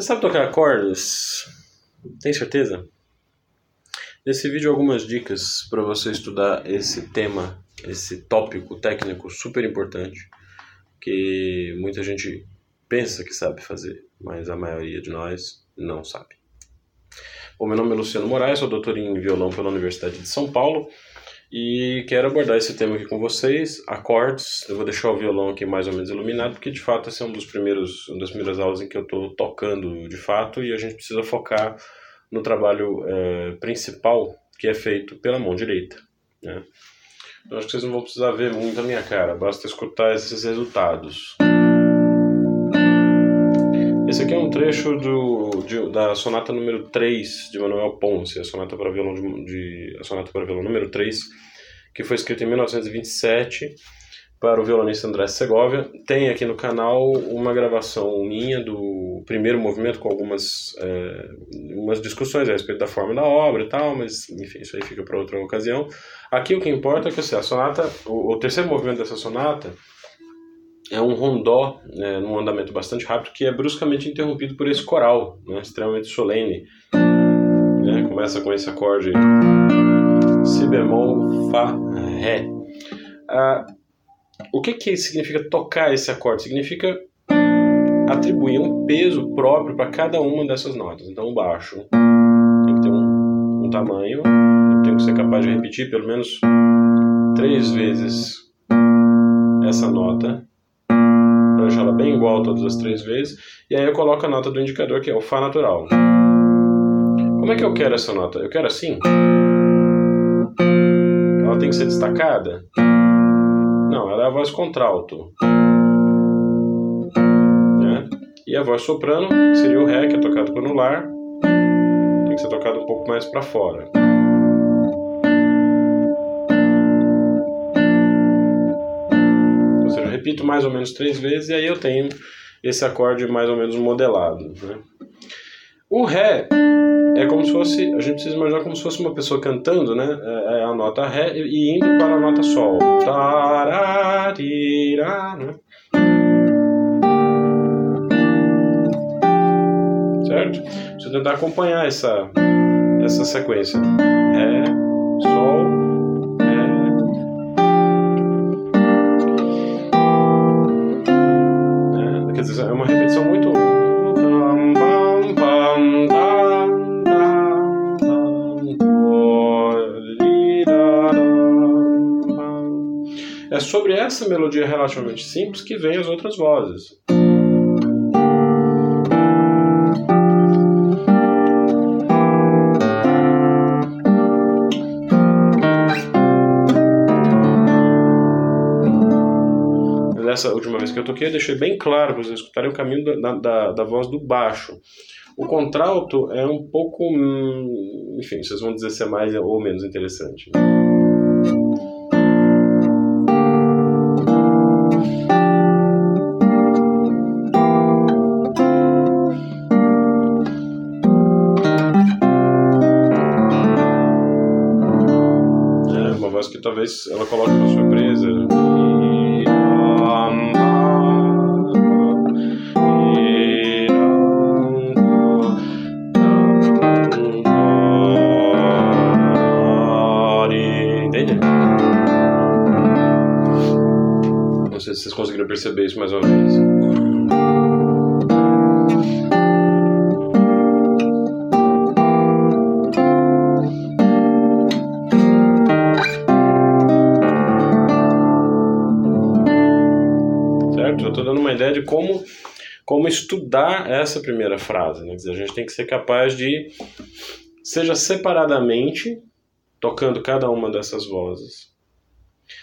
Você sabe tocar acordes? Tem certeza? Nesse vídeo algumas dicas para você estudar esse tema, esse tópico técnico super importante que muita gente pensa que sabe fazer, mas a maioria de nós não sabe. Bom, meu nome é Luciano Moraes, sou doutor em violão pela Universidade de São Paulo e quero abordar esse tema aqui com vocês, acordes. Eu vou deixar o violão aqui mais ou menos iluminado, porque de fato esse é um dos primeiros, uma das primeiras aulas em que eu estou tocando de fato e a gente precisa focar no trabalho é, principal que é feito pela mão direita. Né? Então acho que vocês não vão precisar ver muito a minha cara, basta escutar esses resultados. Esse aqui é um trecho do, de, da sonata número 3 de Manuel Ponce, a sonata para violão, de, de, a sonata para violão número 3, que foi escrita em 1927 para o violonista André Segovia. Tem aqui no canal uma gravação minha do primeiro movimento com algumas é, umas discussões a respeito da forma da obra e tal, mas enfim, isso aí fica para outra ocasião. Aqui o que importa é que assim, a sonata, o, o terceiro movimento dessa sonata é um rondó, né, num andamento bastante rápido, que é bruscamente interrompido por esse coral, né, extremamente solene. Né, começa com esse acorde Si bemol, Fá, Ré. Ah, o que, que significa tocar esse acorde? Significa atribuir um peso próprio para cada uma dessas notas. Então, o baixo tem que ter um, um tamanho, tenho que ser capaz de repetir pelo menos três vezes essa nota deixar ela bem igual todas as três vezes, e aí eu coloco a nota do indicador, que é o Fá natural. Como é que eu quero essa nota? Eu quero assim? Tem que ser destacada? Não, ela é a voz contralto. Né? E a voz soprano, que seria o Ré, que é tocado com anular, tem que ser tocado um pouco mais para fora. repito mais ou menos três vezes e aí eu tenho esse acorde mais ou menos modelado. Né? O Ré é como se fosse, a gente precisa imaginar como se fosse uma pessoa cantando, né? É, é a nota Ré e indo para a nota Sol. Tararira, né? Certo? Tentar acompanhar essa, essa sequência. Ré, Sol, é uma repetição muito. Sobre essa melodia relativamente simples que vem as outras vozes. nessa última vez que eu toquei, eu deixei bem claro para vocês escutarem o caminho da, da, da, voz do baixo. O contralto é um pouco. Hum, enfim, vocês vão dizer se é mais ou menos interessante. É voz que talvez ela coloque uma surpresa. Não sei se vocês conseguiram perceber isso mais uma vez. Como, como estudar essa primeira frase. Né? Dizer, a gente tem que ser capaz de, seja separadamente, tocando cada uma dessas vozes,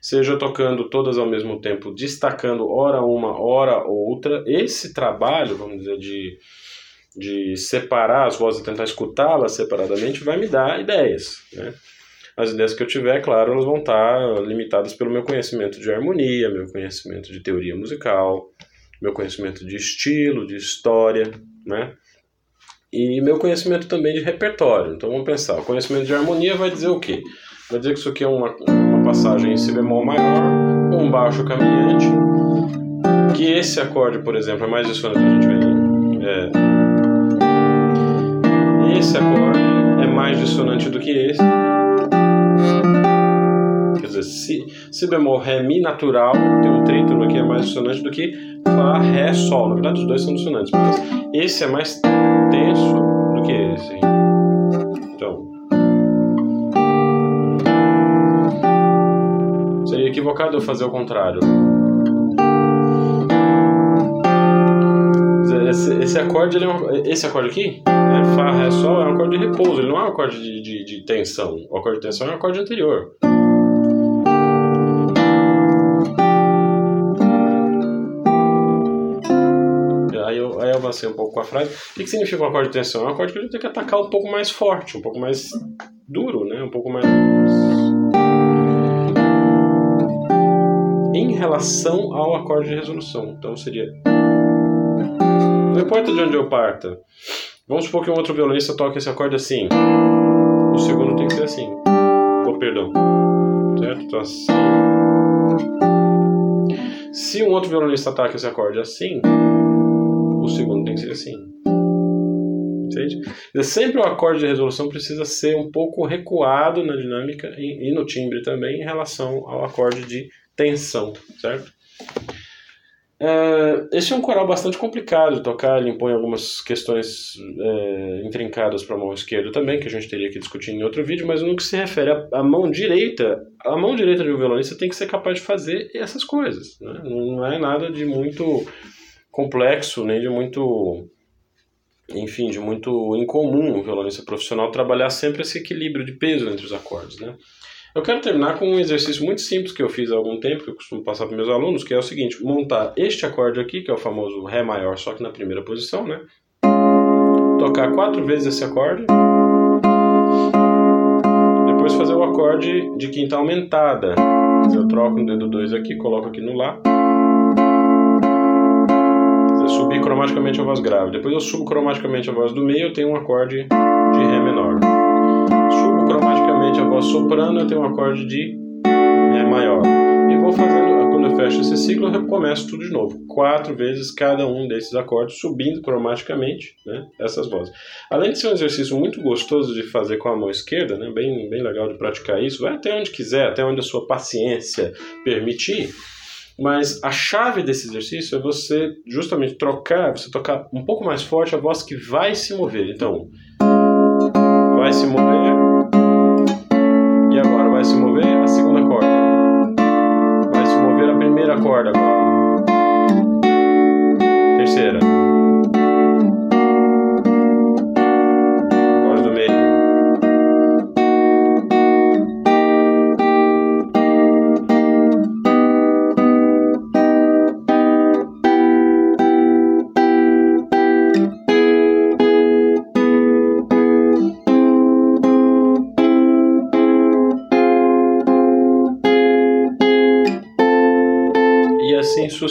seja tocando todas ao mesmo tempo, destacando hora uma, hora outra. Esse trabalho, vamos dizer, de, de separar as vozes e tentar escutá-las separadamente vai me dar ideias. Né? As ideias que eu tiver, claro, elas vão estar limitadas pelo meu conhecimento de harmonia, meu conhecimento de teoria musical, meu conhecimento de estilo, de história, né? E meu conhecimento também de repertório. Então vamos pensar, o conhecimento de harmonia vai dizer o quê? Vai dizer que isso aqui é uma, uma passagem em Si bemol maior, um baixo caminhante, que esse acorde, por exemplo, é mais dissonante que a gente vê É, esse acorde é mais dissonante do que esse. Dizer, si, si bemol, ré, mi natural, tem um trítono que é mais dissonante do que fá, ré, sol. Na verdade, os dois são dissonantes, mas esse é mais tenso do que esse. Então, seria equivocado eu fazer o contrário. Esse, esse acorde, é um, esse acorde aqui, né, Fá, Ré, Sol, é um acorde de repouso, ele não é um acorde de, de, de tensão. O acorde de tensão é um acorde anterior. Avancei um pouco com a frase. O que, que significa um acorde de tensão? É um acorde que a gente tem que atacar um pouco mais forte, um pouco mais duro, né? Um pouco mais. Em relação ao acorde de resolução. Então seria não importa de onde eu parta. Vamos supor que um outro violonista toque esse acorde assim. O segundo tem que ser assim. Oh, perdão. Certo? Então assim. Se um outro violonista ataca esse acorde assim, o segundo tem que ser assim. Entende? Sempre o acorde de resolução precisa ser um pouco recuado na dinâmica e no timbre também em relação ao acorde de tensão, certo? Uh, esse é um coral bastante complicado de tocar, ele impõe algumas questões uh, intrincadas para a mão esquerda também, que a gente teria que discutir em outro vídeo, mas no que se refere à mão direita, a mão direita de um violonista tem que ser capaz de fazer essas coisas. Né? Não é nada de muito complexo, nem de muito. Enfim, de muito incomum um violonista profissional trabalhar sempre esse equilíbrio de peso entre os acordes. Né? Eu quero terminar com um exercício muito simples que eu fiz há algum tempo, que eu costumo passar para meus alunos, que é o seguinte: montar este acorde aqui, que é o famoso Ré maior, só que na primeira posição, né? Tocar quatro vezes esse acorde. Depois fazer o acorde de quinta aumentada. Eu troco o dedo 2 aqui, coloco aqui no Lá. Subir cromaticamente a voz grave. Depois eu subo cromaticamente a voz do meio, eu tenho um acorde de Ré menor cromaticamente a voz soprano, eu tenho um acorde de Ré maior. E vou fazendo, quando eu fecho esse ciclo, eu recomeço tudo de novo. Quatro vezes cada um desses acordes, subindo cromaticamente né, essas vozes. Além de ser um exercício muito gostoso de fazer com a mão esquerda, né, bem, bem legal de praticar isso, vai até onde quiser, até onde a sua paciência permitir. Mas a chave desse exercício é você justamente trocar, você tocar um pouco mais forte a voz que vai se mover. Então, vai se mover vai se mover a segunda corda. Vai se mover a primeira corda agora. Terceira.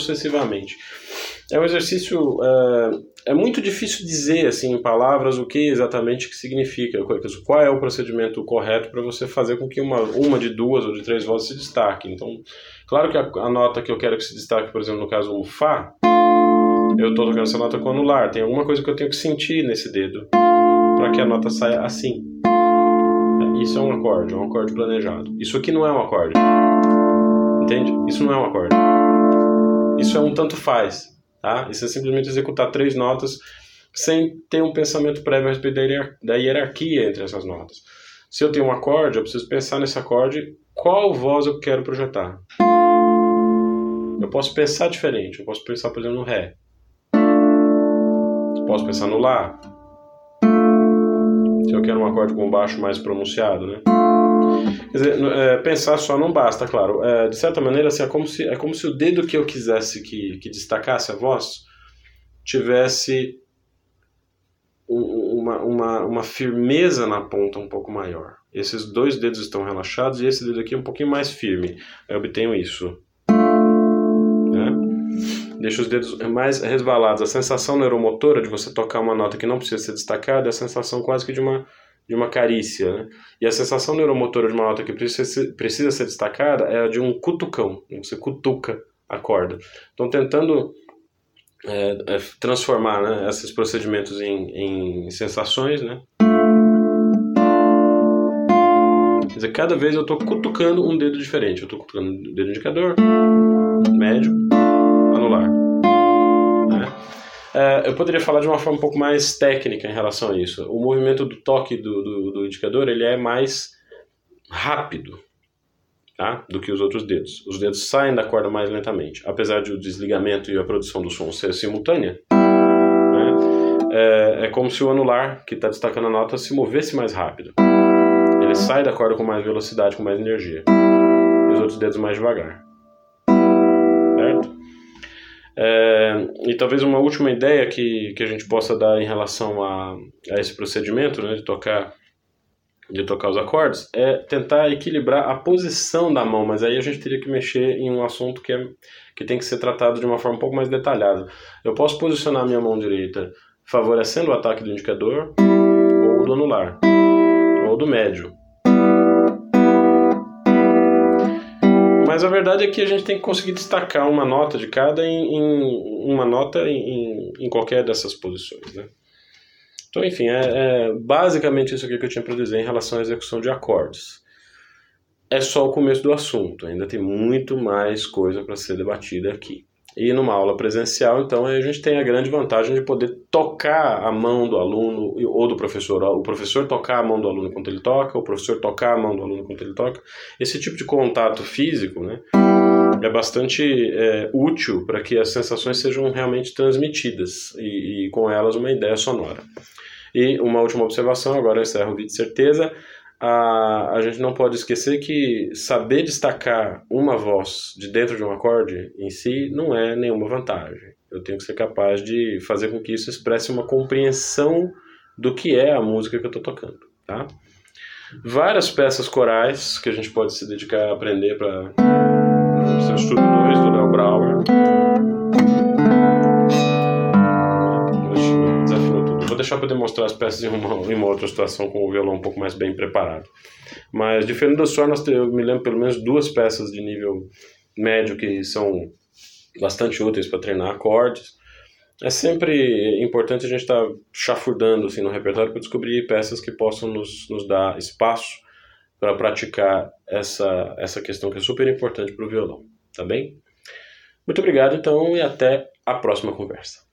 Sucessivamente. É um exercício. Uh, é muito difícil dizer assim em palavras o que exatamente que significa, qual é o procedimento correto para você fazer com que uma, uma de duas ou de três vozes se destaque. Então, claro que a, a nota que eu quero que se destaque, por exemplo, no caso um Fá, eu estou tocando essa nota com anular. Tem alguma coisa que eu tenho que sentir nesse dedo para que a nota saia assim. Isso é um acorde, é um acorde planejado. Isso aqui não é um acorde. Entende? Isso não é um acorde. Isso é um tanto faz, tá? Isso é simplesmente executar três notas sem ter um pensamento prévio a respeito da hierarquia entre essas notas. Se eu tenho um acorde, eu preciso pensar nesse acorde, qual voz eu quero projetar. Eu posso pensar diferente, eu posso pensar, por exemplo, no Ré. Posso pensar no Lá. Se eu quero um acorde com baixo mais pronunciado, né? Quer dizer, é, pensar só não basta, claro. É, de certa maneira, assim, é, como se, é como se o dedo que eu quisesse que, que destacasse a voz tivesse uma, uma, uma firmeza na ponta um pouco maior. Esses dois dedos estão relaxados e esse dedo aqui é um pouquinho mais firme. Eu obtenho isso. Né? Deixa os dedos mais resvalados. A sensação neuromotora de você tocar uma nota que não precisa ser destacada é a sensação quase que de uma de uma carícia. Né? E a sensação neuromotora de uma nota que precisa, precisa ser destacada é a de um cutucão, você cutuca a corda. Então, tentando é, é, transformar né, esses procedimentos em, em sensações, né? Quer dizer, cada vez eu estou cutucando um dedo diferente. Eu estou cutucando o dedo indicador, médio, É, eu poderia falar de uma forma um pouco mais técnica em relação a isso. O movimento do toque do, do, do indicador ele é mais rápido tá? do que os outros dedos. Os dedos saem da corda mais lentamente. Apesar de o desligamento e a produção do som ser simultânea, né? é, é como se o anular, que está destacando a nota, se movesse mais rápido. Ele sai da corda com mais velocidade, com mais energia. E os outros dedos mais devagar. É, e talvez uma última ideia que, que a gente possa dar em relação a, a esse procedimento né, de tocar de tocar os acordes é tentar equilibrar a posição da mão, mas aí a gente teria que mexer em um assunto que, é, que tem que ser tratado de uma forma um pouco mais detalhada. Eu posso posicionar minha mão direita favorecendo o ataque do indicador ou do anular, ou do médio. Mas a verdade é que a gente tem que conseguir destacar uma nota de cada em, em uma nota em, em, qualquer dessas posições. Né? Então, enfim, é, é, basicamente isso aqui que eu tinha para dizer em relação à execução de acordes. É só o começo do assunto, ainda tem muito mais coisa para ser debatida aqui. E numa aula presencial, então, a gente tem a grande vantagem de poder tocar a mão do aluno ou do professor, o professor tocar a mão do aluno enquanto ele toca, o professor tocar a mão do aluno enquanto ele toca. Esse tipo de contato físico né, é bastante é, útil para que as sensações sejam realmente transmitidas e, e, com elas uma ideia sonora. E uma última observação, agora eu encerro o vídeo de certeza a, a gente não pode esquecer que saber destacar uma voz de dentro de um acorde em si não é nenhuma vantagem. Eu tenho que ser capaz de fazer com que isso expresse uma compreensão do que é a música que eu estou tocando, tá? Várias peças corais que a gente pode se dedicar a aprender para o estudo 2 do Léo Brauer. Deixar para demonstrar as peças em uma, em uma outra situação com o violão um pouco mais bem preparado. Mas de Fernando Sor, nós eu me lembro pelo menos duas peças de nível médio que são bastante úteis para treinar acordes. É sempre importante a gente estar tá chafurdando assim, no repertório para descobrir peças que possam nos, nos dar espaço para praticar essa, essa questão que é super importante para o violão, tá bem? Muito obrigado então e até a próxima conversa.